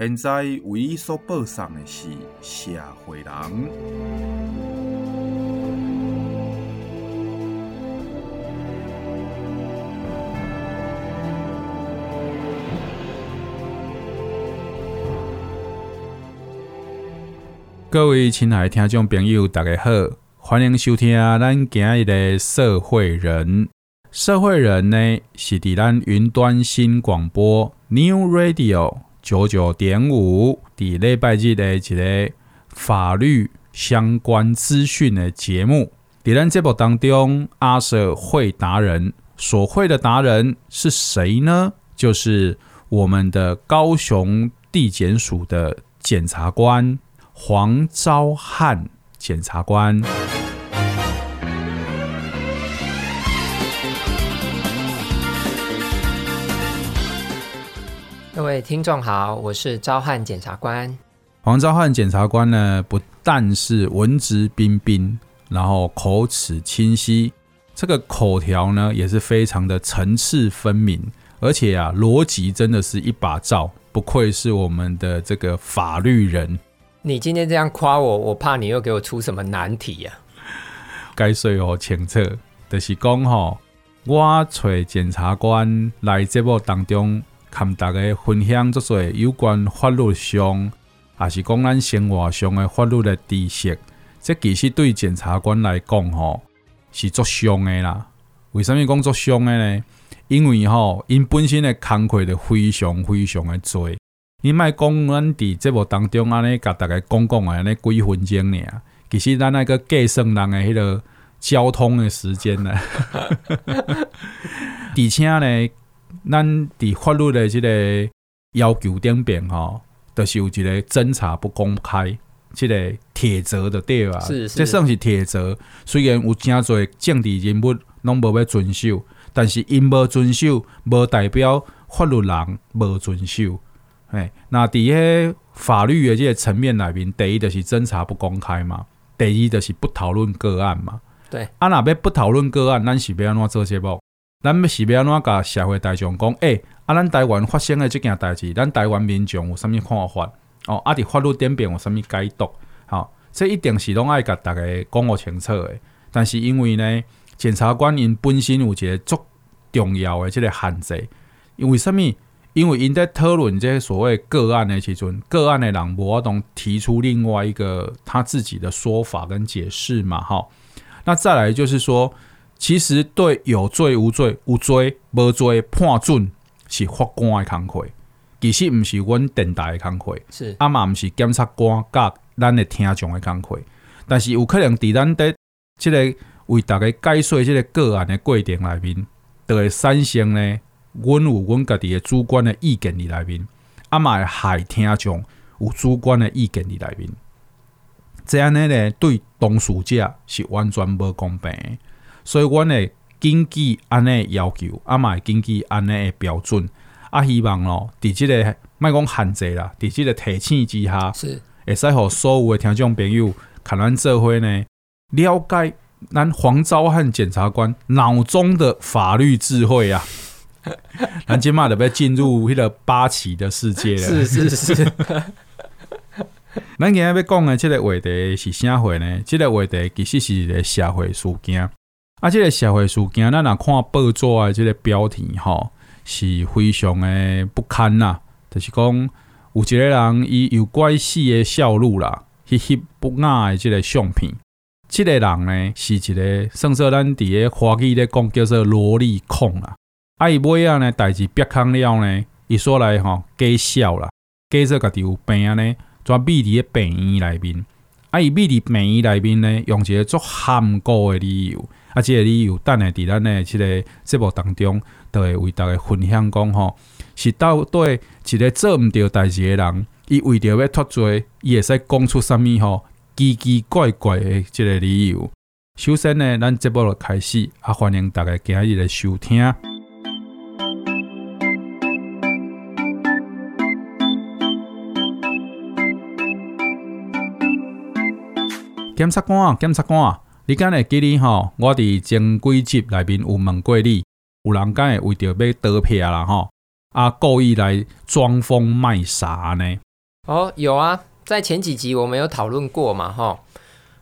现在为伊所播送的是社会人。各位亲爱的听众朋友，大家好，欢迎收听咱今日的社会人。社会人呢，是伫咱云端新广播 New Radio。九九点五，伫礼拜日的一个法律相关资讯的节目。伫咱节目当中，阿社会达人所会的达人是谁呢？就是我们的高雄地检署的检察官黄昭汉检察官。位听众好，我是昭汉检察官。黄昭汉检察官呢，不但是文质彬彬，然后口齿清晰，这个口条呢也是非常的层次分明，而且啊，逻辑真的是一把照，不愧是我们的这个法律人。你今天这样夸我，我怕你又给我出什么难题呀、啊？该说哦，清楚，就是讲吼，我找检察官来节目当中。看大家分享这些有关法律上，还是讲咱生活上的法律的知识，这其实对检察官来讲，吼是作伤的啦。为什么讲作伤的呢？因为吼，因本身的工作就非常非常的多。你卖讲咱伫节目当中安尼，甲大家讲讲的安尼几分钟尔，其实咱那个计算人的迄个交通的时间呢，而且呢。咱伫法律的即个要求顶边吼，都、就是有一个侦查不公开，这个铁则的对啊？是是，这算是铁则。虽然有真侪政治人物拢无要遵守，但是因无遵守，无代表法律人无遵守。哎，那伫个法律的即个层面内面，第一就是侦查不公开嘛，第二就是不讨论个案嘛。对，啊，若要不讨论个案，咱是要安怎做节目？咱要是要安怎甲社会大众讲？诶、啊，咱台湾发生的这件代志，咱台湾民众有啥物看法？哦，啊，伫法律顶边有啥物解读？好、哦，这一定是拢爱甲大家讲个清楚的。但是因为呢，检察官因本身有一个足重要的这个限制，因为啥物？因为因在讨论这些所谓个案的时阵，个案的人无法度提出另外一个他自己的说法跟解释嘛，哈、哦。那再来就是说。其实对有罪无罪、有罪无罪判准是法官的工课，其实毋是阮电台的工课，是。啊嘛毋是检察官甲咱的听众的工课。但是有可能伫咱的即个为大家解说即个个案的过程内面，就会产生呢，阮有阮家己的主观的意见伫内面，啊嘛会害听众有主观的意见伫内面，这样呢呢对当事者是完全无公平的。所以，阮会根据安尼要求，啊嘛会根据安尼诶标准，啊希望咯，伫即个莫讲限制啦，伫即个提醒之下，是会使互所有诶听众朋友，看咱做伙呢，了解咱黄昭汉检察官脑中的法律智慧啊！咱即马就要进入迄个八旗的世界了。是是是。咱今日要讲诶，即个话题是啥货呢？即、这个话题其实是一个社会事件。啊，这个社会事件，咱若看报纸的这个标题，吼，是非常的不堪呐。就是讲有一个人伊有怪死的笑路啦，翕翕不雅的这个相片。这个人呢，是一个算说咱伫个华语咧讲叫做萝莉控啦。啊，伊尾仔呢代志曝光了呢，伊说来吼假笑啦，假说家己有病啊呢，全秘伫个病院内面。啊，伊秘伫病院内面呢，用一个足含糊的理由。啊，这个理由等下伫咱的这个节目当中，都会为大家分享讲吼，是到底一个做毋对代志的人，伊为着要脱罪，伊会使讲出啥物吼奇奇怪怪的这个理由。首先呢，咱节目就开始，啊，欢迎大家今日来收听。检察官，检察官，你敢会记得吼？我伫前几集内面有问过你，有人敢会为着要得票啦吼，啊，故意来装疯卖傻呢？哦，有啊，在前几集我们有讨论过嘛，吼。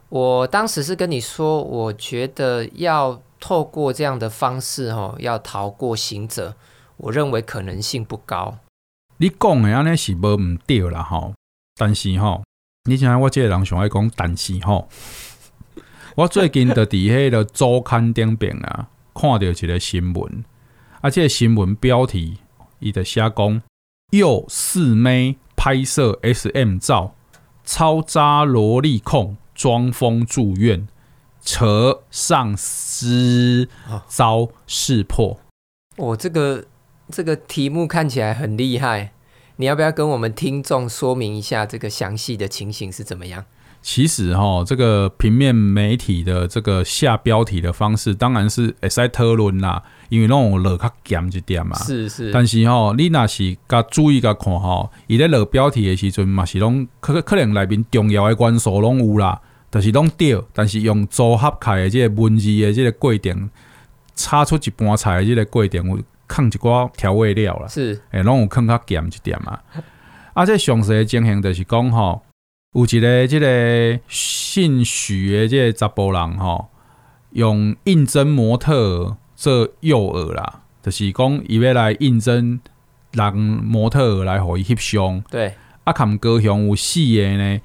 我当时是跟你说，我觉得要透过这样的方式，吼，要逃过刑责，我认为可能性不高。你讲的安尼是无毋对啦，吼。但是吼，你像我即个人想爱讲，但是吼，我最近就伫迄个周刊顶边啊，看到一个新闻，啊，这个新闻标题伊就写讲，又四妹拍摄 SM 照，超渣萝莉控。装疯住院，扯上司遭识破。我、哦哦、这个这个题目看起来很厉害，你要不要跟我们听众说明一下这个详细的情形是怎么样？其实哈，这个平面媒体的这个下标题的方式，当然是会使讨论啦，因为拢有落较咸一点嘛。是是。但是哈，你若是较注意甲看哈，伊咧落标题的时阵嘛，是拢可可能内面重要的元素拢有啦，就是拢对，但是用组合起来的这个文字的即个过程，炒出一盘菜的即个过程，有放一寡调味料啦。是。诶，拢有放较咸一点嘛。啊，这详细的情形就是讲吼。有一个即个姓许的即个查甫人吼，用应征模特做诱饵啦，就是讲伊要来应征人模特来互伊翕相。对，啊，坎高雄有四个呢，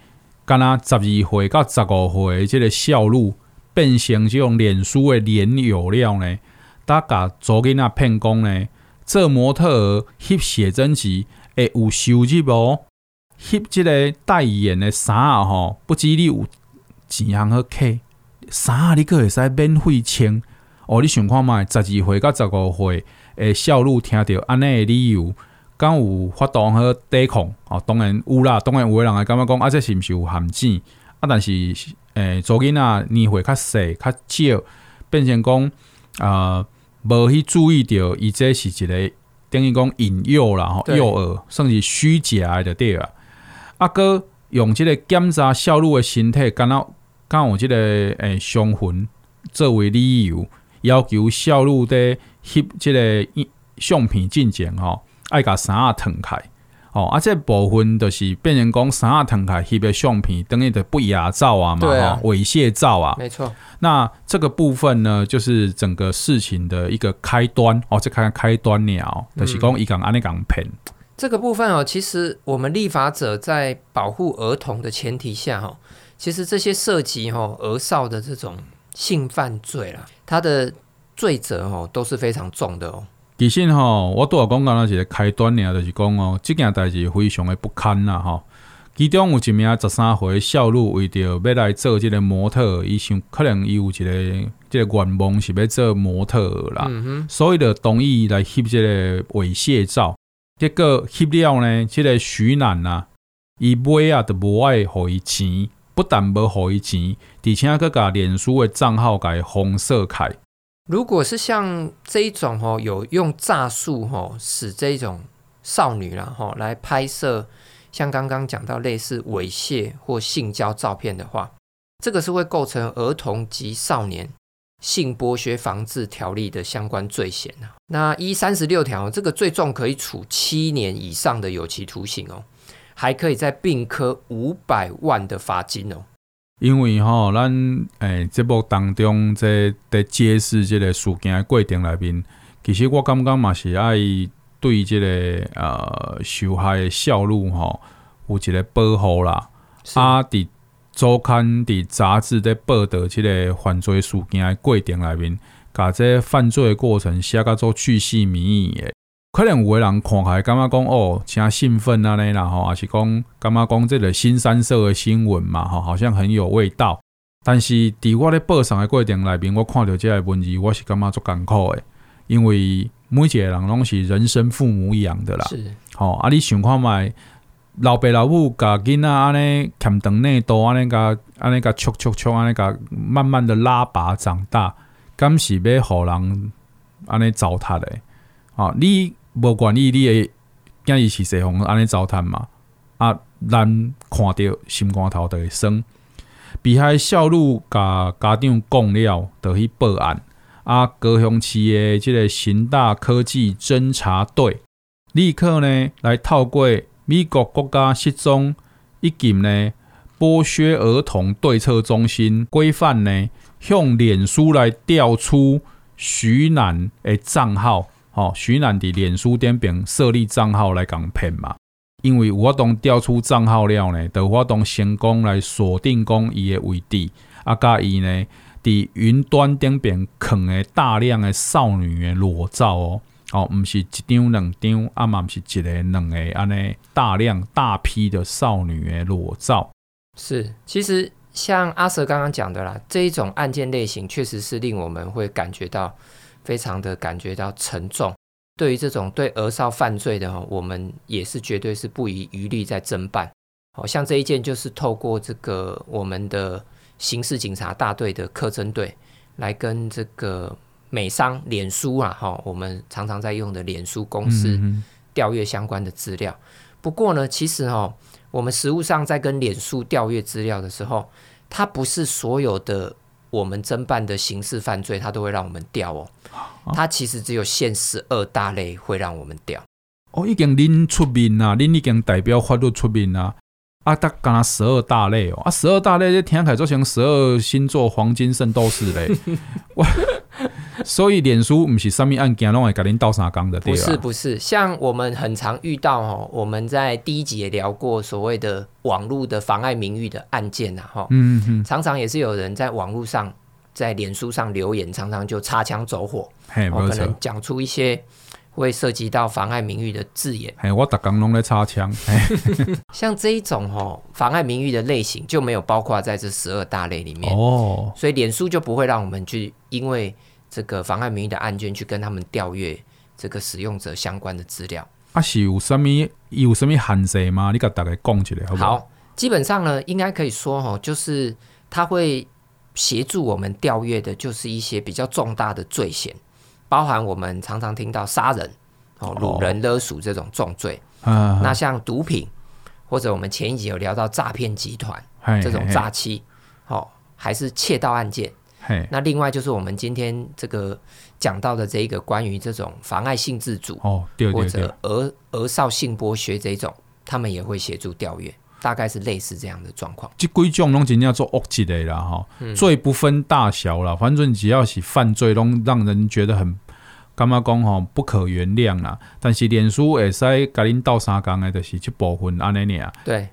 敢若十二岁到十五岁即个少女，变成即种脸书的脸友了呢，大家做囡仔骗讲呢，做模特翕写真集会有收入无？翕即个代言的衫啊，吼，不止你有钱通好客，衫啊，你阁会使免费穿。哦，你想看觅，十二岁到十五岁诶，少女听到安尼诶理由，敢有发动好抵抗？哦，当然有啦，当然有诶人。会感觉讲，啊，这是毋是有陷阱？啊，但是诶，做囡仔年岁较细较少，变成讲啊，无、去注意到，伊这是一个等于讲引诱啦，吼，诱饵，算是虚假诶，就对啊。阿哥用这个检查少女的身体，敢若敢有这个诶伤痕作为理由，要求少女的翕这个相片进前吼，爱甲衫啊脱开哦。啊，这部分就是变成讲衫啊脱开翕的相片，等于的不雅照啊嘛，吼、啊，猥亵照啊。没错。那这个部分呢，就是整个事情的一个开端哦，这开开端了，就是讲伊讲安尼讲骗。这个部分哦，其实我们立法者在保护儿童的前提下哈，其实这些涉及哈儿少的这种性犯罪啦，它的罪责哦都是非常重的哦。其实哈，我都要讲讲那是开端呢，就是讲哦，这件代志非常的不堪啦哈。其中有一名十三岁少女为着要来做这个模特，伊想可能伊有一个这个愿望是要做模特啦，所以就同意来翕这个猥亵照。结果翕了呢，这个徐楠啊，伊买啊都无爱互伊钱，不但无互伊钱，而且阁甲脸书的账号改封锁开。如果是像这一种吼，有用诈术吼使这种少女啦吼来拍摄，像刚刚讲到类似猥亵或性交照片的话，这个是会构成儿童及少年。性剥削防治条例的相关罪嫌啊，那一三十六条，这个最重可以处七年以上的有期徒刑哦，还可以再并科五百万的罚金哦。因为吼，咱诶节目当中在在揭示这个事件的过程里面，其实我感觉嘛是爱对这个呃受害的少女吼有一个保护啦，是啊的。周刊的杂志在报道这个犯罪事件的过程里面，把这犯罪的过程写个做巨细靡遗的，可能有的人看起来感觉讲哦，诚兴奋啊，然后还是讲感觉讲这个新三色的新闻嘛，吼，好像很有味道。但是伫我咧报上的过程里面，我看到这个文字，我是感觉足艰苦的，因为每一个人拢是人生父母养的啦。是，好啊，你想看觅。老爸老母甲囡仔安尼欠长内度安尼甲安尼甲戳戳戳安尼甲慢慢的拉拔长大，敢是要互人安尼糟蹋的？啊，你无愿意你的囝儿是谁互安尼糟蹋嘛？啊，咱看着心肝头就会酸。被害少女甲家长讲了，就去报案。啊，高雄市的即个刑大科技侦查队立刻呢来透过美国国家失踪以及呢剥削儿童对策中心规范呢，向脸书来调出徐楠的账号。吼、徐楠伫脸书顶边设立账号来讲骗嘛。因为我当调出账号了呢，就我当成功来锁定讲伊的位置，啊，甲伊呢。伫云端顶边藏诶大量诶少女诶裸照哦，哦，毋是一张两张，啊嘛毋是一个两个安尼大量大批的少女的裸照。是，其实像阿 Sir 刚刚讲的啦，这一种案件类型确实是令我们会感觉到非常的感觉到沉重。对于这种对儿少犯罪的，我们也是绝对是不遗余力在侦办。好像这一件就是透过这个我们的。刑事警察大队的特侦队来跟这个美商脸书啊，哈，我们常常在用的脸书公司调阅相关的资料。不过呢，其实哈，我们实务上在跟脸书调阅资料的时候，它不是所有的我们侦办的刑事犯罪，它都会让我们调哦。它其实只有限十二大类会让我们调。哦，已经恁出面啊，恁已经代表法律出面啊。啊，他讲十二大类哦，啊，十二大类这听起来就像十二星座黄金圣斗士嘞。哇，所以脸书不是什么案件拢会甲恁斗相共的，对？不是不是，像我们很常遇到哦，我们在第一集也聊过所谓的网络的妨碍名誉的案件呐，哈，嗯嗯，常常也是有人在网络上在脸书上留言，常常就擦枪走火，嘿，可能讲出一些。会涉及到妨碍名誉的字眼，哎，我打刚拢在插枪，像这一种哦，妨碍名誉的类型就没有包括在这十二大类里面。哦，所以脸书就不会让我们去因为这个妨碍名誉的案件去跟他们调阅这个使用者相关的资料。啊，是有什么有什么限制吗？你给大家讲起来好不好？好，基本上呢，应该可以说哈，就是他会协助我们调阅的，就是一些比较重大的罪嫌。包含我们常常听到杀人、哦、掳人勒赎这种重罪，哦、那像毒品，或者我们前一集有聊到诈骗集团这种诈欺，哦，还是窃盗案件。那另外就是我们今天这个讲到的这一个关于这种妨碍性自主，哦，对对对，或者儿儿少性剥削这种，他们也会协助调阅，大概是类似这样的状况。这几种拢真正做恶极的啦，哈、嗯，罪不分大小啦，反正只要是犯罪，拢让人觉得很。感觉讲吼不可原谅啦，但是脸书会使甲恁斗相共的，就是这部分安尼尔。对，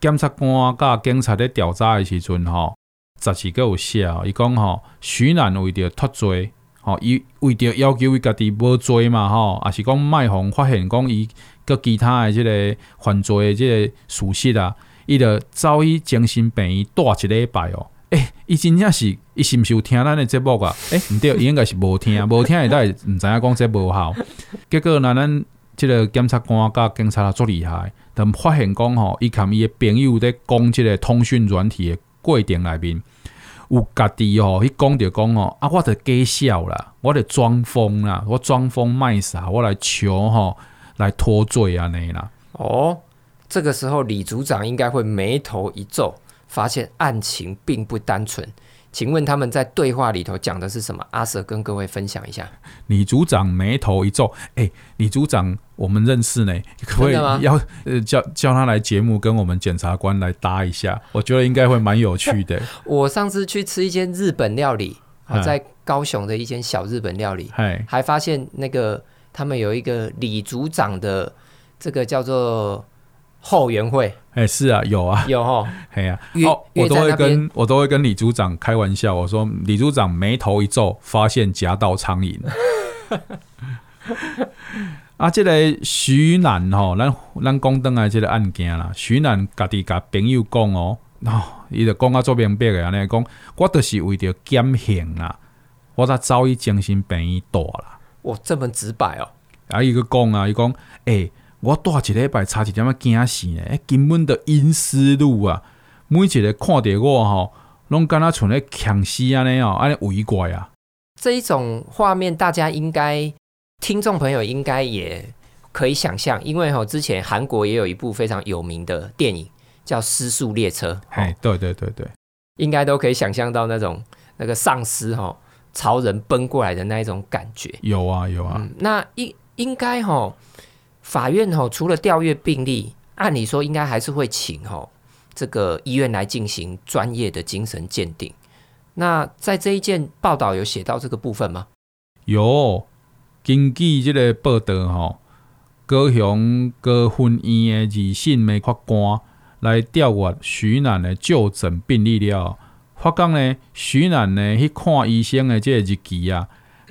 检察官甲警察咧调查的时阵吼，杂志阁有写，伊讲吼徐楠为着脱罪，吼伊为着要求伊家己无罪嘛，吼，也是讲卖互发现讲伊阁其他的即个犯罪的即个事实啊，伊着走去精神病院住一礼拜哦。诶、欸，伊真正是，伊是毋是有听咱的节目啊？诶、欸，毋对，伊应该是无听，无听会当会毋知影讲这无效。结果那咱即个检察官甲警察足厉害，但发现讲吼，伊含伊的朋友在讲即个通讯软体的过程内面，有家己吼去讲着讲吼，啊，我着假笑啦，我着装疯啦，我装疯卖傻，我来求吼来脱罪安尼啦。哦，这个时候李组长应该会眉头一皱。发现案情并不单纯，请问他们在对话里头讲的是什么？阿 Sir 跟各位分享一下。李组长眉头一皱，哎、欸，李组长我们认识呢，可不可以要呃叫叫他来节目跟我们检察官来搭一下？我觉得应该会蛮有趣的。我上次去吃一间日本料理，在高雄的一间小日本料理，还发现那个他们有一个李组长的这个叫做。后援会，哎、欸，是啊，有啊，有哦，嘿呀、啊，哦，我都会跟我都会跟李组长开玩笑，我说李组长眉头一皱，发现夹到苍蝇。啊，这个徐楠吼，咱咱讲登来这个案件啦，徐楠家己甲朋友讲哦，哦，伊就讲啊做明白的安尼讲，我就是为着减刑啊，我才走去精神病院住啦。哇，这么直白哦。啊，伊个讲啊，伊讲，诶。我大一礼拜差一点仔惊死呢，根本的阴思路啊！每一个看到我吼，拢敢若像咧强死安尼哦，安尼围怪啊！这一种画面，大家应该听众朋友应该也可以想象，因为吼之前韩国也有一部非常有名的电影叫《失速列车》。哎，对对对对，应该都可以想象到那种那个丧尸吼朝人奔过来的那一种感觉。有啊有啊，嗯、那应应该吼。法院吼，除了调阅病历，按理说应该还是会请吼这个医院来进行专业的精神鉴定。那在这一件报道有写到这个部分吗？有，根据这个报道吼，高雄高分院的二审的法官来调阅徐楠的就诊病历了，发觉呢，徐楠呢去看医生的这个日期啊。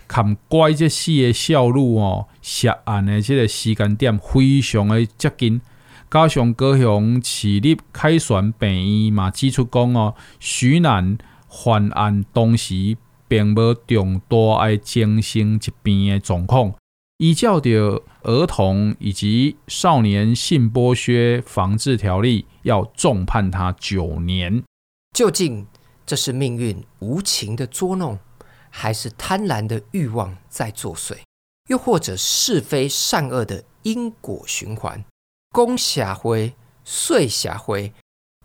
看怪这四个小女哦，涉案的这个时间点非常的接近，加上高雄市立凯旋病院嘛指出讲哦，徐楠犯案当时并无重大的精神疾病的状况，依照着儿童以及少年性剥削防治条例，要重判他九年。究竟这是命运无情的捉弄？还是贪婪的欲望在作祟，又或者是非善恶的因果循环，攻下灰，碎下灰，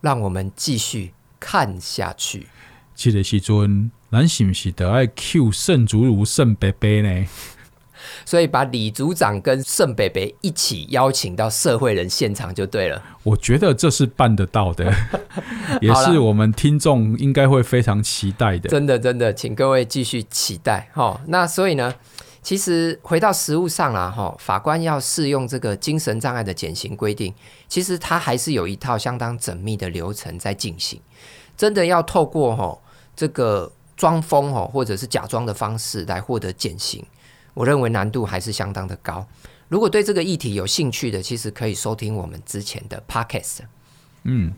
让我们继续看下去。这个时阵，咱是不是得爱 Q 圣祖如圣伯伯呢？所以把李组长跟圣北北一起邀请到社会人现场就对了。我觉得这是办得到的，也是我们听众应该会非常期待的。真的真的，请各位继续期待哈。那所以呢，其实回到实务上啦哈，法官要适用这个精神障碍的减刑规定，其实他还是有一套相当缜密的流程在进行。真的要透过哈这个装疯哈或者是假装的方式来获得减刑。我认为难度还是相当的高。如果对这个议题有兴趣的，其实可以收听我们之前的 podcast。嗯。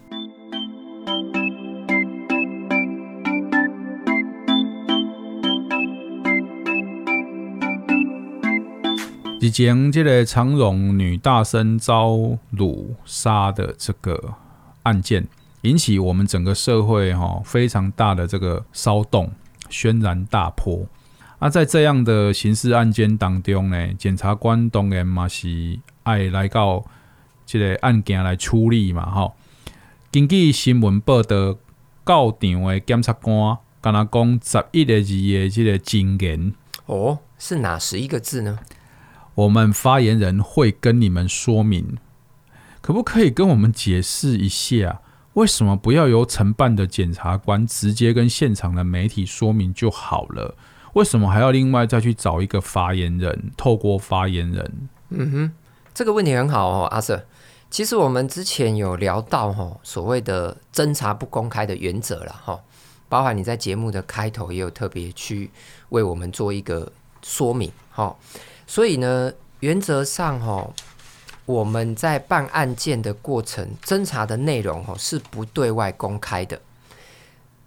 之前这个长荣女大生遭掳杀的这个案件，引起我们整个社会哈非常大的这个骚动，轩然大波。啊，在这样的刑事案件当中呢，检察官当然嘛是爱来到这个案件来处理嘛，吼。根据新闻报道，到场的检察官跟他讲十一个字的这个警言。哦，是哪十一个字呢？我们发言人会跟你们说明，可不可以跟我们解释一下，为什么不要由承办的检察官直接跟现场的媒体说明就好了？为什么还要另外再去找一个发言人？透过发言人，嗯哼，这个问题很好哦，阿 Sir。其实我们之前有聊到哈，所谓的侦查不公开的原则了哈，包含你在节目的开头也有特别去为我们做一个说明哈。所以呢，原则上哈，我们在办案件的过程，侦查的内容哈是不对外公开的。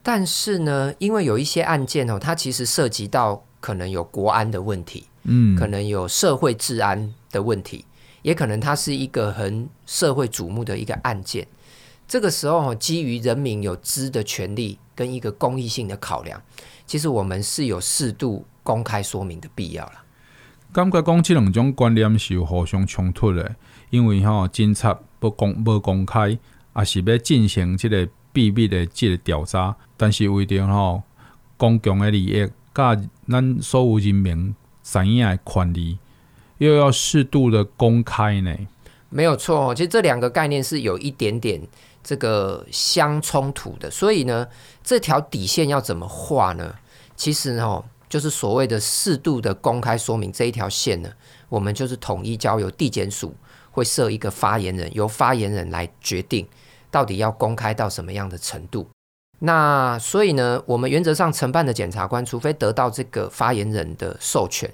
但是呢，因为有一些案件哦，它其实涉及到可能有国安的问题，嗯，可能有社会治安的问题，也可能它是一个很社会瞩目的一个案件。这个时候，基于人民有知的权利跟一个公益性的考量，其实我们是有适度公开说明的必要了。感觉讲这两种观念是有互相冲突的，因为吼，警察不公不公开，也是要进行这个。秘密的这个调查，但是为了吼公共的利益，甲咱所有人民知影的权利，又要适度的公开呢？没有错，其实这两个概念是有一点点这个相冲突的。所以呢，这条底线要怎么画呢？其实呢，就是所谓的适度的公开说明这一条线呢，我们就是统一交由地检署会设一个发言人，由发言人来决定。到底要公开到什么样的程度？那所以呢，我们原则上承办的检察官，除非得到这个发言人的授权，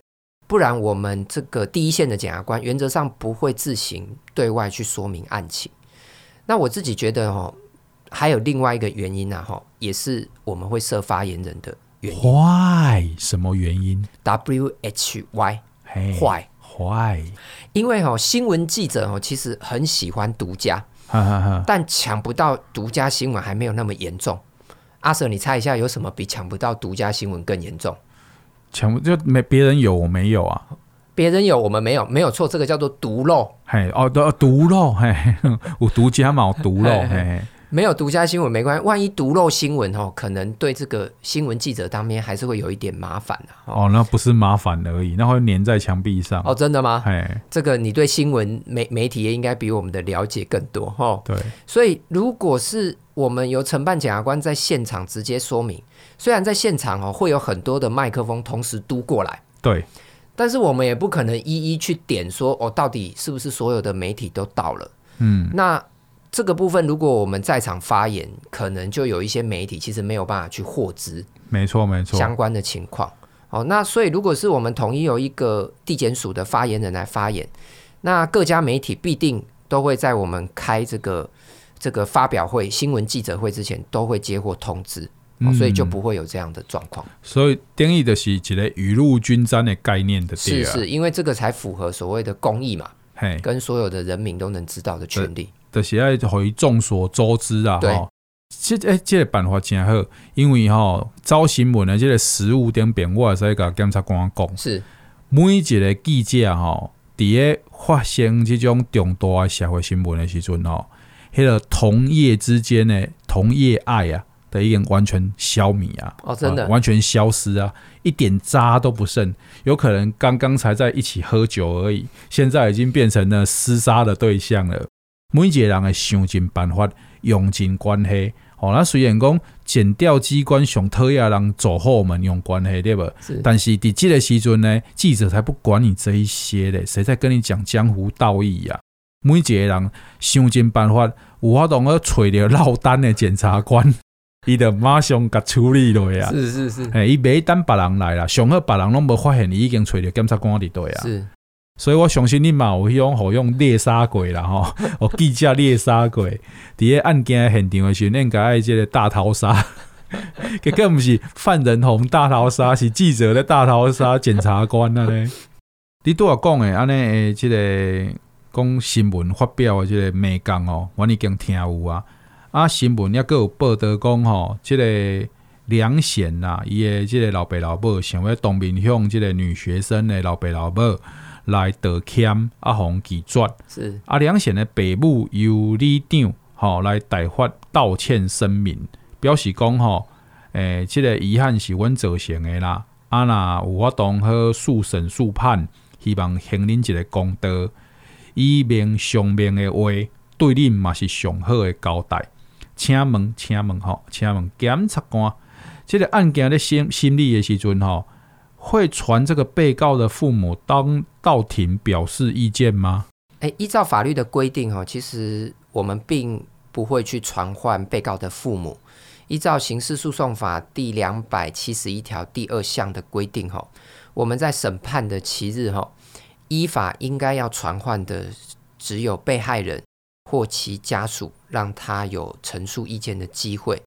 不然我们这个第一线的检察官原则上不会自行对外去说明案情。那我自己觉得哦，还有另外一个原因啊，哈，也是我们会设发言人的原因。Why？什么原因？W H Y？Why？Why？因为哦，新闻记者哦，其实很喜欢独家。但抢不到独家新闻还没有那么严重。阿 Sir，你猜一下，有什么比抢不到独家新闻更严重？抢不就没别人有，我没有啊。别人有，我们没有，没有错，这个叫做独漏。嘿，哦，独独漏，嘿，我独家嘛，独漏，嘿，嘿。没有独家新闻没关系，万一独漏新闻哦，可能对这个新闻记者当面还是会有一点麻烦的哦，哦，那不是麻烦而已，那会粘在墙壁上。哦，真的吗？哎，这个你对新闻媒媒体也应该比我们的了解更多哦。对，所以如果是我们由承办检察官在现场直接说明，虽然在现场哦会有很多的麦克风同时嘟过来，对，但是我们也不可能一一去点说哦，到底是不是所有的媒体都到了？嗯，那。这个部分，如果我们在场发言，可能就有一些媒体其实没有办法去获知，没错没错，相关的情况。哦，那所以如果是我们统一由一个地检署的发言人来发言，那各家媒体必定都会在我们开这个这个发表会、新闻记者会之前，都会接获通知，哦，所以就不会有这样的状况。嗯，所以定义的是一个雨露均沾的概念的，是是，因为这个才符合所谓的公益嘛，跟所有的人民都能知道的权利。就是爱互众所周知啊！吼，这诶，这个办法真好，因为吼招新闻的这个实务点变，我也使甲检察官讲，是每一个记者吼，伫个发生这种重大的社会新闻的时阵吼，迄个同业之间的同业爱啊，都已经完全消弭啊！哦，真的完全消失啊，一点渣都不剩。有可能刚刚才在一起喝酒而已，现在已经变成了厮杀的对象了。每一个人会想尽办法，用尽关系。哦，那虽然讲检调机关上讨厌人走后门用关系，对不？是。但是伫即个时阵呢，记者才不管你这一些嘞，谁在跟你讲江湖道义呀？每一个人想尽办法，有法度去找着落单的检察官，伊就马上甲处理落呀。是是是。哎，伊袂等别人来啦，上好别人拢无发现，伊已经找着检察官伫对啊。是。所以我相信你嘛有用好用猎杀鬼啦吼，哦记者猎杀鬼，伫个案件现场的时候，应该爱这个大逃杀，结果不是犯人红大逃杀，是记者的大逃杀，检察官啊咧。你拄仔讲的安尼诶，这个讲新闻发表的这个美工哦，我已经听有啊。啊，新闻也阁有报道讲吼，这个梁显呐，伊诶这个老爸老母想要当面向这个女学生的老爸老母。来道歉，阿红拒绝是阿梁显的北部由里长吼来代发道歉声明，表示讲吼，诶、欸，这个遗憾是阮造成的啦。啊，若有法当好速审速判，希望还恁一个公道。以明上面的话，对恁嘛是上好的交代。请问，请问吼，请问检察官，这个案件咧审审理的时阵吼。会传这个被告的父母当到庭表示意见吗？诶，依照法律的规定哈，其实我们并不会去传唤被告的父母。依照刑事诉讼法第两百七十一条第二项的规定哈，我们在审判的期日哈，依法应该要传唤的只有被害人或其家属，让他有陈述意见的机会，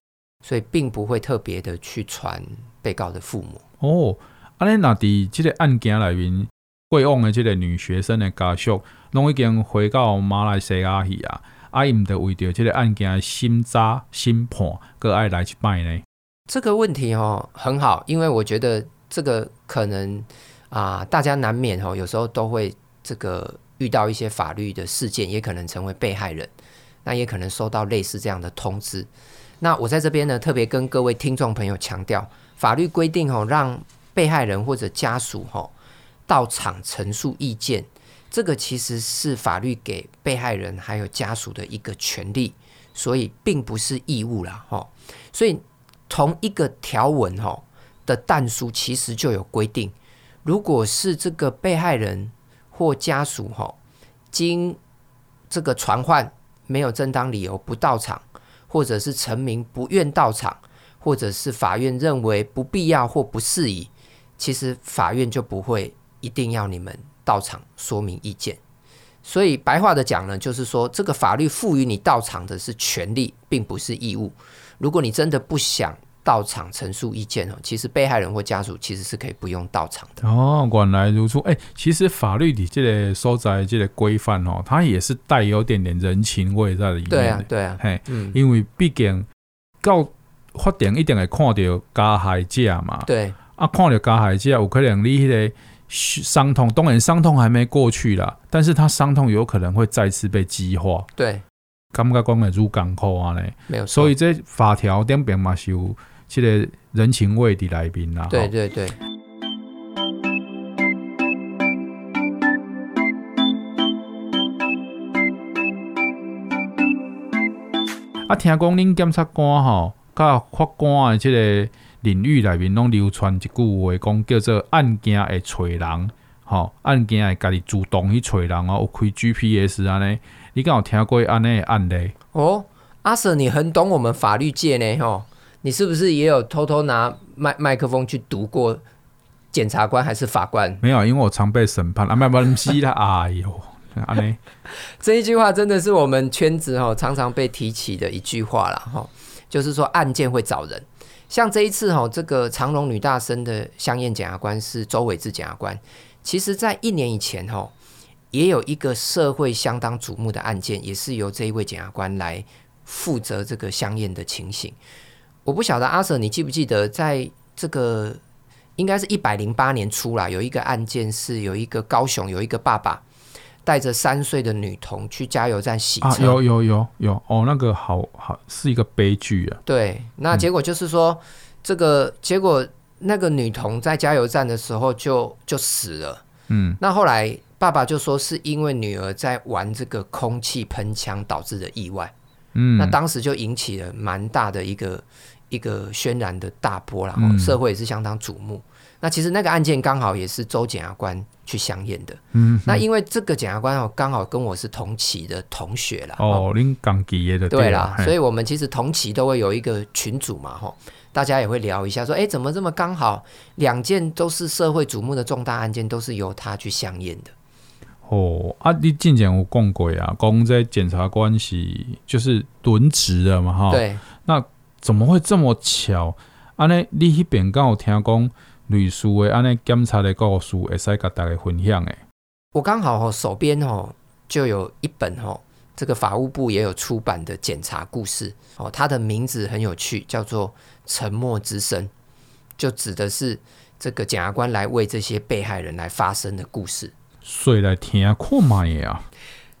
所以并不会特别的去传被告的父母哦。安尼，那伫即个案件内面，过往的即个女学生的家属，拢已经回到马来西亚去啊。啊，伊毋得为着即个案件的审查审判，搁爱来一拜呢？这个问题哦，很好，因为我觉得这个可能啊，大家难免哦，有时候都会这个遇到一些法律的事件，也可能成为被害人，那也可能收到类似这样的通知。那我在这边呢，特别跟各位听众朋友强调，法律规定哦，让被害人或者家属吼到场陈述意见，这个其实是法律给被害人还有家属的一个权利，所以并不是义务了吼。所以同一个条文吼的但书其实就有规定，如果是这个被害人或家属吼经这个传唤没有正当理由不到场，或者是陈明不愿到场，或者是法院认为不必要或不适宜。其实法院就不会一定要你们到场说明意见，所以白话的讲呢，就是说这个法律赋予你到场的是权利，并不是义务。如果你真的不想到场陈述意见哦，其实被害人或家属其实是可以不用到场的。哦，原来如此。哎、欸，其实法律里这个所在这个规范哦，它也是带有点点人情味在里面。对啊，对啊，嘿，嗯，因为毕竟到法庭一定会看到加害者嘛。对。啊，看到加害者，有可能你迄个伤痛，当然伤痛还没过去啦，但是他伤痛有可能会再次被激化。对。感觉讲的如港口啊嘞，没有。所以这法条顶边嘛是有这个人情味伫内面啦。对对对。啊，听讲恁检察官吼，甲法官的这个领域里面，拢流传一句话，讲叫做案件会找人，吼，案件会家己主动去找人啊，有开 GPS 啊呢。你敢有听过安尼案例？哦，阿 Sir，你很懂我们法律界呢，吼，你是不是也有偷偷拿麦麦克风去读过检察官还是法官？没有，因为我常被审判啊，麦麦西啦，哎呦，安尼，这一句话真的是我们圈子吼常常被提起的一句话啦。吼，就是说案件会找人，像这一次吼，这个长荣女大生的香艳检察官是周伟志检察官，其实在一年以前吼。也有一个社会相当瞩目的案件，也是由这一位检察官来负责这个香艳的情形。我不晓得阿 Sir，你记不记得，在这个应该是一百零八年初啦，有一个案件是有一个高雄有一个爸爸带着三岁的女童去加油站洗车，啊、有有有有哦，那个好好是一个悲剧啊。对，那结果就是说，嗯、这个结果那个女童在加油站的时候就就死了。嗯，那后来。爸爸就说是因为女儿在玩这个空气喷枪导致的意外，嗯，那当时就引起了蛮大的一个一个轩然的大波，然后社会也是相当瞩目。嗯、那其实那个案件刚好也是周检察官去相验的，嗯，那因为这个检察官哦刚好跟我是同期的同学啦。哦，您刚毕业的对啦，所以我们其实同期都会有一个群组嘛，吼，大家也会聊一下说，哎，怎么这么刚好两件都是社会瞩目的重大案件，都是由他去相验的。哦啊，你之前有讲过啊，讲这检察官是就是轮值的嘛，哈。对。那怎么会这么巧？啊，那你那边刚好听讲律师的安尼检查的故事，会使跟大家分享诶。我刚好手边哦就有一本哦，这个法务部也有出版的检查故事哦，它的名字很有趣，叫做《沉默之声》，就指的是这个检察官来为这些被害人来发声的故事。谁来听看卖啊？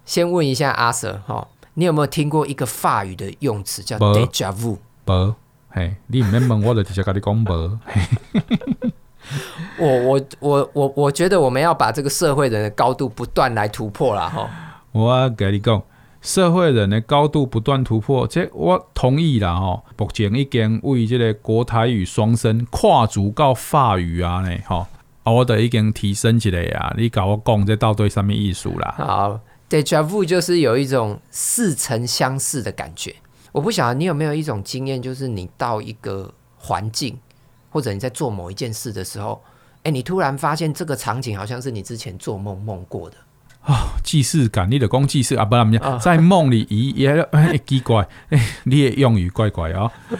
先问一下阿 Sir 哈，你有没有听过一个法语的用词叫 déjà vu？你唔免问我，就直接跟你讲不。我我我我我觉得我们要把这个社会人的高度不断来突破了哈。我跟你讲，社会人的高度不断突破，这我同意啦哈。目前已经为这个国台语双声跨足到法语啊呢哈。我的已经提升起来啊！你跟我讲这到底什么意思啦？好，déjà vu 就是有一种似曾相识的感觉。我不晓得你有没有一种经验，就是你到一个环境，或者你在做某一件事的时候，哎，你突然发现这个场景好像是你之前做梦梦过的啊！既视感，你的讲既视啊，不然在梦里一也哎奇怪，哎，你的用语怪怪啊、哦。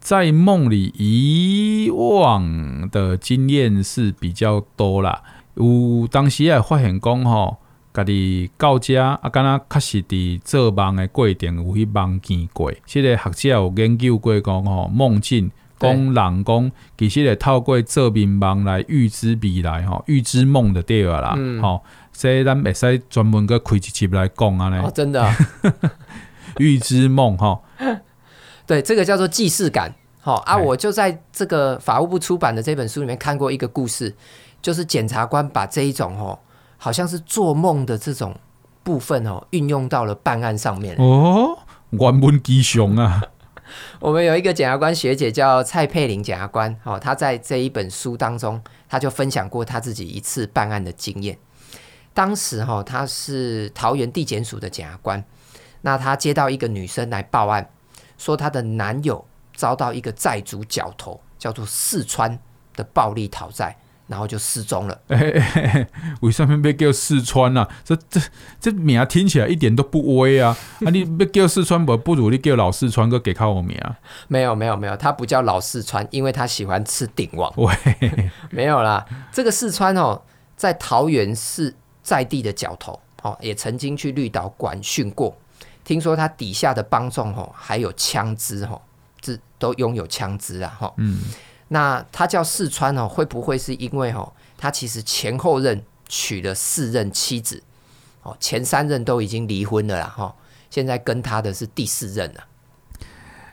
在梦里遗忘的经验是比较多啦。有当时也发现讲吼，家己到家啊，敢若确实伫做梦的过程有去梦见过。即、这个学者有研究过讲吼，梦境讲人讲其实会透过做眠梦来预知未来吼，预知梦的对了啦。嗯，吼，所以咱会使专门个开一集来讲啊咧。哦，真的、啊，预知梦吼。对，这个叫做既视感。好啊，我就在这个法务部出版的这本书里面看过一个故事，就是检察官把这一种哦，好像是做梦的这种部分哦，运用到了办案上面。哦，原文吉祥啊！我们有一个检察官学姐叫蔡佩玲检察官，哦，她在这一本书当中，她就分享过她自己一次办案的经验。当时哈，她是桃园地检署的检察官，那她接到一个女生来报案，说她的男友。遭到一个债主角头叫做四川的暴力讨债，然后就失踪了。哎哎哎，为什么被叫四川啊？这这这名听起来一点都不威啊！啊，你被叫四川不不如你叫老四川，哥给靠我名啊？没有没有没有，他不叫老四川，因为他喜欢吃鼎王。喂，没有啦，这个四川哦，在桃园是在地的角头哦，也曾经去绿岛管训过。听说他底下的帮众哦，还有枪支哦，这都拥有枪支啊哈。嗯。那他叫四川哦，会不会是因为哦，他其实前后任娶了四任妻子，哦，前三任都已经离婚了啦哈，现在跟他的是第四任了。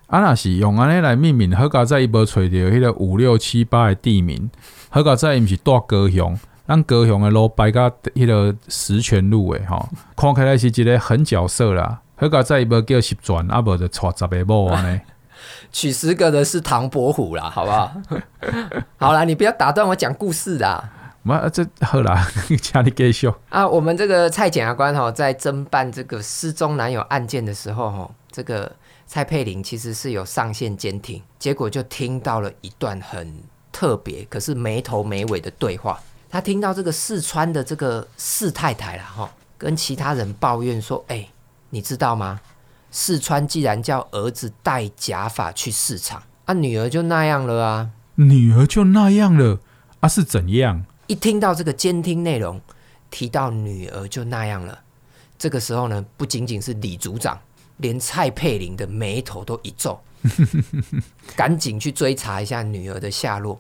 啊，那是用安尼来命名，好佳在伊无找到迄个五六七八的地名，好佳在伊毋是大高雄，咱高雄的路摆甲迄个十全路的吼，看起来是一个狠角色啦。好佳在伊无叫十全，啊无就娶十个某安尼。娶十个的是唐伯虎啦，好不好？好啦，你不要打断我讲故事啦。我这好啦，请你继续啊。我们这个蔡检察官哈，在侦办这个失踪男友案件的时候哈，这个蔡佩玲其实是有上线监听，结果就听到了一段很特别，可是没头没尾的对话。他听到这个四川的这个四太太了哈，跟其他人抱怨说：“哎、欸，你知道吗？”四川既然叫儿子戴假发去市场，啊，女儿就那样了啊，女儿就那样了啊，是怎样？一听到这个监听内容，提到女儿就那样了，这个时候呢，不仅仅是李组长，连蔡佩玲的眉头都一皱，赶紧去追查一下女儿的下落。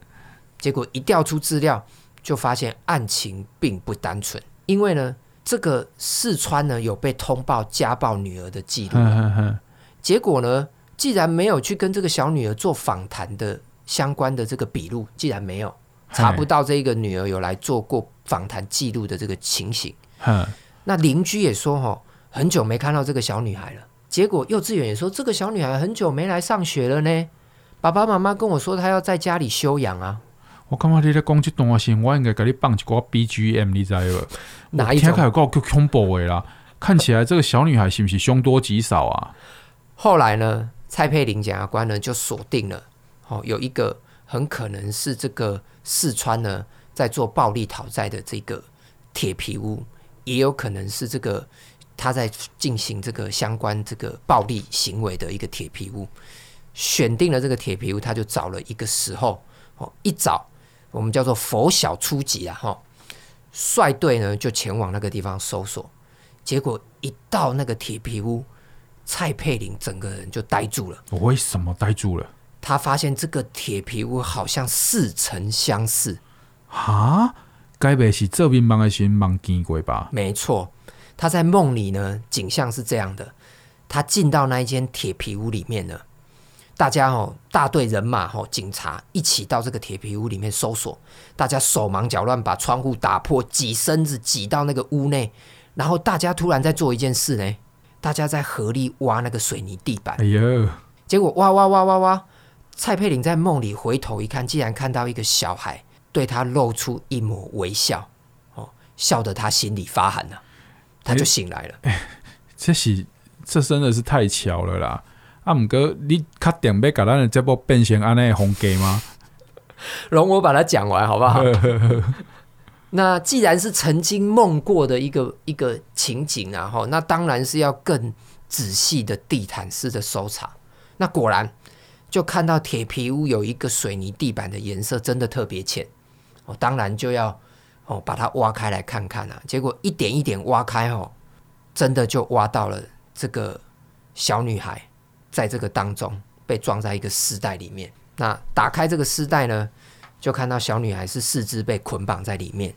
结果一调出资料，就发现案情并不单纯，因为呢。这个四川呢，有被通报家暴女儿的记录，结果呢，既然没有去跟这个小女儿做访谈的相关的这个笔录，既然没有查不到这个女儿有来做过访谈记录的这个情形，那邻居也说哈，很久没看到这个小女孩了。结果幼稚园也说，这个小女孩很久没来上学了呢。爸爸妈妈跟我说，她要在家里休养啊。我感觉你在讲这段时我应该给你放一个 BGM，你知道吗？哪一种？听起来够恐怖的啦！看起来这个小女孩是不是凶多吉少啊？后来呢，蔡佩玲检察官呢就锁定了，哦，有一个很可能是这个四川呢在做暴力讨债的这个铁皮屋，也有可能是这个他在进行这个相关这个暴力行为的一个铁皮屋。选定了这个铁皮屋，他就找了一个时候，哦，一找。我们叫做佛晓初级啊！哈，率队呢就前往那个地方搜索，结果一到那个铁皮屋，蔡佩林整个人就呆住了。为什么呆住了？他发现这个铁皮屋好像似曾相识。啊，该不会是这边梦的时候梦见过吧？没错，他在梦里呢，景象是这样的：他进到那一间铁皮屋里面呢。大家哦，大队人马哦，警察一起到这个铁皮屋里面搜索。大家手忙脚乱，把窗户打破，挤身子挤到那个屋内。然后大家突然在做一件事呢，大家在合力挖那个水泥地板。哎呦！结果挖挖挖挖挖，蔡佩玲在梦里回头一看，竟然看到一个小孩对他露出一抹微笑，哦，笑得他心里发寒了。他就醒来了。哎，哎，这是这真的是太巧了啦！啊，毋过你确定要甲咱的节目变成安尼的风格吗？容我把它讲完，好不好？那既然是曾经梦过的一个一个情景啊，哈，那当然是要更仔细的地毯式的搜查。那果然就看到铁皮屋有一个水泥地板的颜色真的特别浅，哦，当然就要哦把它挖开来看看啊。结果一点一点挖开，哦，真的就挖到了这个小女孩。在这个当中被装在一个丝带里面，那打开这个丝带呢，就看到小女孩是四肢被捆绑在里面，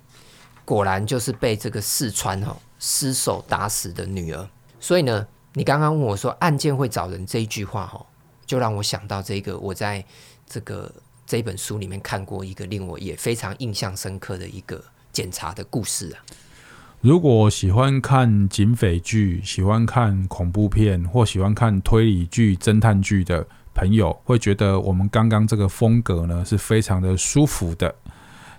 果然就是被这个四川哦失手打死的女儿。所以呢，你刚刚问我说案件会找人这一句话哦，就让我想到这个我在这个这本书里面看过一个令我也非常印象深刻的一个检查的故事啊。如果喜欢看警匪剧、喜欢看恐怖片或喜欢看推理剧、侦探剧的朋友，会觉得我们刚刚这个风格呢是非常的舒服的。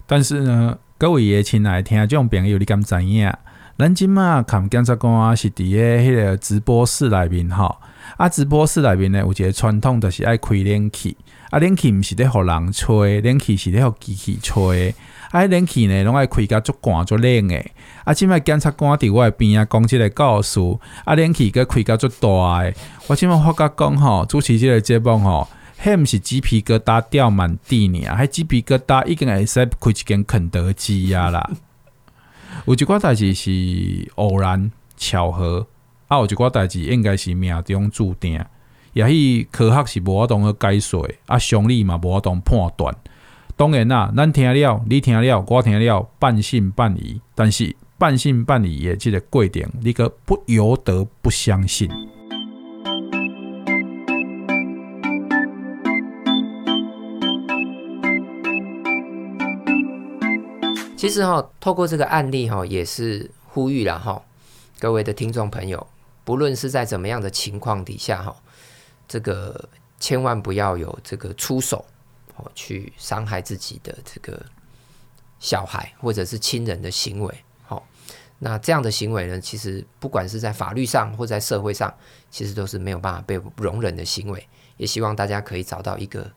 但是呢，各位也请来听这种朋友，你敢知影？咱今嘛看检察官是伫个迄个直播室内面哈，啊，直播室内面呢有一个传统，就是爱开冷气，啊，冷气毋是咧互人吹，冷气是咧互机器吹。啊，冷气呢拢爱开甲足寒足冷诶。啊，即摆检察官伫我诶边啊，讲即个告诉啊，冷气阁开甲足大诶。我即摆发觉讲吼，主持即个节目吼，迄毋是鸡皮疙瘩掉满地尔，迄鸡皮疙瘩已经会使开一间肯德基啊啦。有一寡代志是偶然巧合，啊，有一寡代志应该是命中注定。也许科学是无法度去解说，啊，常理嘛无法度判断。当然啦，咱听了，你听了，我听了，半信半疑。但是半信半疑的这个过程，你可不由得不相信。其实哈，透过这个案例哈，也是呼吁了哈，各位的听众朋友，不论是在怎么样的情况底下哈。这个千万不要有这个出手哦，去伤害自己的这个小孩或者是亲人的行为。好，那这样的行为呢，其实不管是在法律上或在社会上，其实都是没有办法被容忍的行为。也希望大家可以找到一个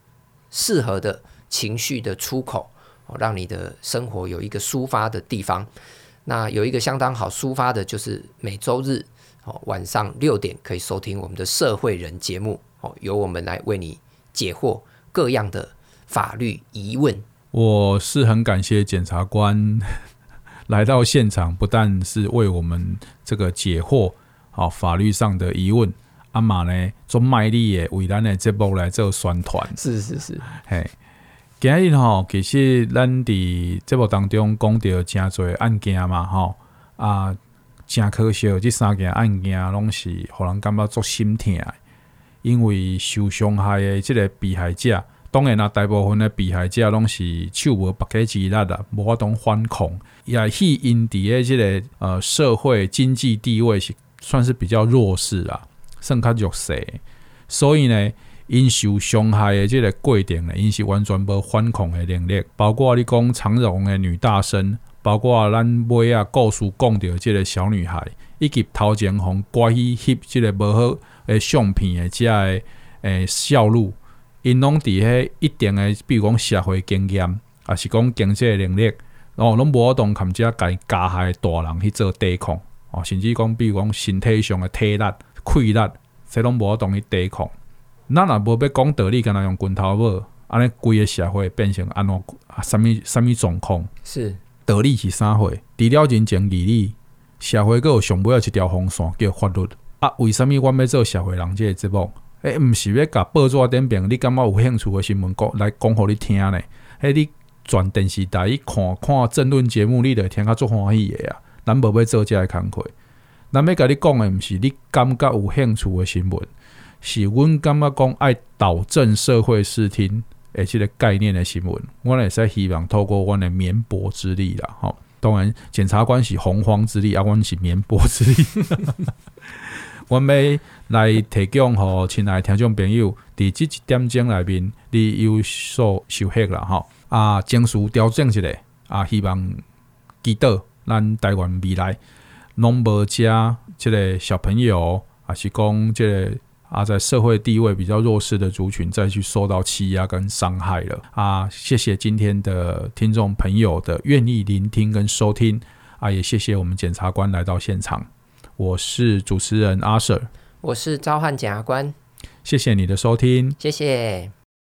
适合的情绪的出口，让你的生活有一个抒发的地方。那有一个相当好抒发的，就是每周日。哦，晚上六点可以收听我们的社会人节目哦，由我们来为你解惑各样的法律疑问。我是很感谢检察官 来到现场，不但是为我们这个解惑好法律上的疑问，阿玛呢做卖力的为咱的节目来做宣传。是是是，嘿，今日吼，其实咱伫节目当中讲到真侪案件嘛，吼啊。真可惜，这三件案件拢是互人感觉足心痛，因为受伤害的这个被害者，当然啦，大部分的被害者拢是手无缚鸡之力啦，无法度反抗，也是因伫的这个呃社会经济地位是算是比较弱势啦，算较弱势，所以呢，因受伤害的即个过程呢，因是完全无反抗的能力，包括你讲长荣的女大生。包括咱尾啊，故事讲到即个小女孩，以及头前互关去翕即个无好诶相片诶，遮诶诶销路，因拢伫迄一定诶，比如讲社会经验，啊是讲经济能力，哦拢无法度含遮家加害大人去做抵抗，哦，甚至讲比如讲身体上诶体力、气力，这拢无法度去抵抗。咱若无要讲道理，干若用拳头无，安尼规个社会变成安怎啊？啥物啥物状况？是。道理是啥货？除了人情义理，社会阁有上尾一条红线叫法律啊？为什物我要做社会人即个节目？诶、欸，毋是要甲报纸顶边，你感觉有兴趣的新闻讲来讲互你听呢？迄你转电视台一看看政论节目，你会听较足欢喜的啊！咱无要做这个工课，咱要甲你讲的毋是你感觉有兴趣的新闻，是阮感觉讲爱导正社会视听。诶，即个概念的新闻，我也是希望透过我的绵薄之力啦，吼。当然，检察官是洪荒之力，啊，阮是绵薄之力。我们来提供互，亲爱听众朋友，伫即一点钟内面，你有所收获啦，吼。啊，情绪调整一下，啊，希望记得咱台湾未来拢无遮即个小朋友，还是讲即个。啊，在社会地位比较弱势的族群再去受到欺压跟伤害了啊！谢谢今天的听众朋友的愿意聆听跟收听啊，也谢谢我们检察官来到现场。我是主持人阿 Sir，我是召唤检察官，谢谢你的收听，谢谢。